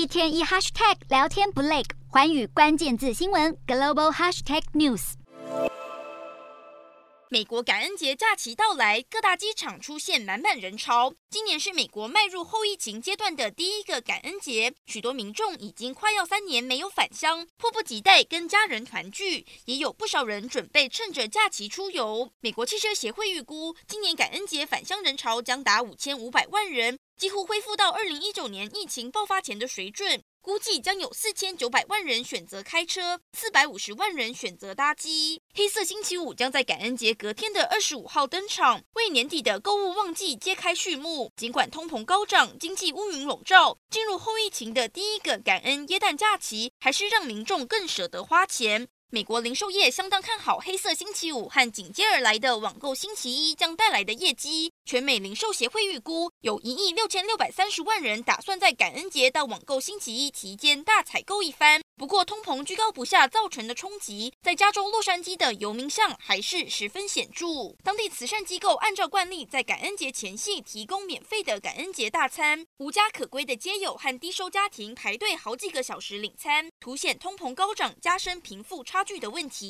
一天一 hashtag 聊天不累，环宇关键字新闻 global hashtag news。美国感恩节假期到来，各大机场出现满满人潮。今年是美国迈入后疫情阶段的第一个感恩节，许多民众已经快要三年没有返乡，迫不及待跟家人团聚。也有不少人准备趁着假期出游。美国汽车协会预估，今年感恩节返乡人潮将达五千五百万人，几乎恢复到二零一九年疫情爆发前的水准。估计将有四千九百万人选择开车，四百五十万人选择搭机。黑色星期五将在感恩节隔天的二十五号登场，为年底的购物旺季揭开序幕。尽管通膨高涨，经济乌云笼罩，进入后疫情的第一个感恩耶诞假期，还是让民众更舍得花钱。美国零售业相当看好黑色星期五和紧接而来的网购星期一将带来的业绩。全美零售协会预估，有一亿六千六百三十万人打算在感恩节到网购星期一期间大采购一番。不过，通膨居高不下造成的冲击，在加州洛杉矶的游民巷还是十分显著。当地慈善机构按照惯例，在感恩节前夕提供免费的感恩节大餐，无家可归的街友和低收家庭排队好几个小时领餐，凸显通膨高涨加深贫富差距的问题。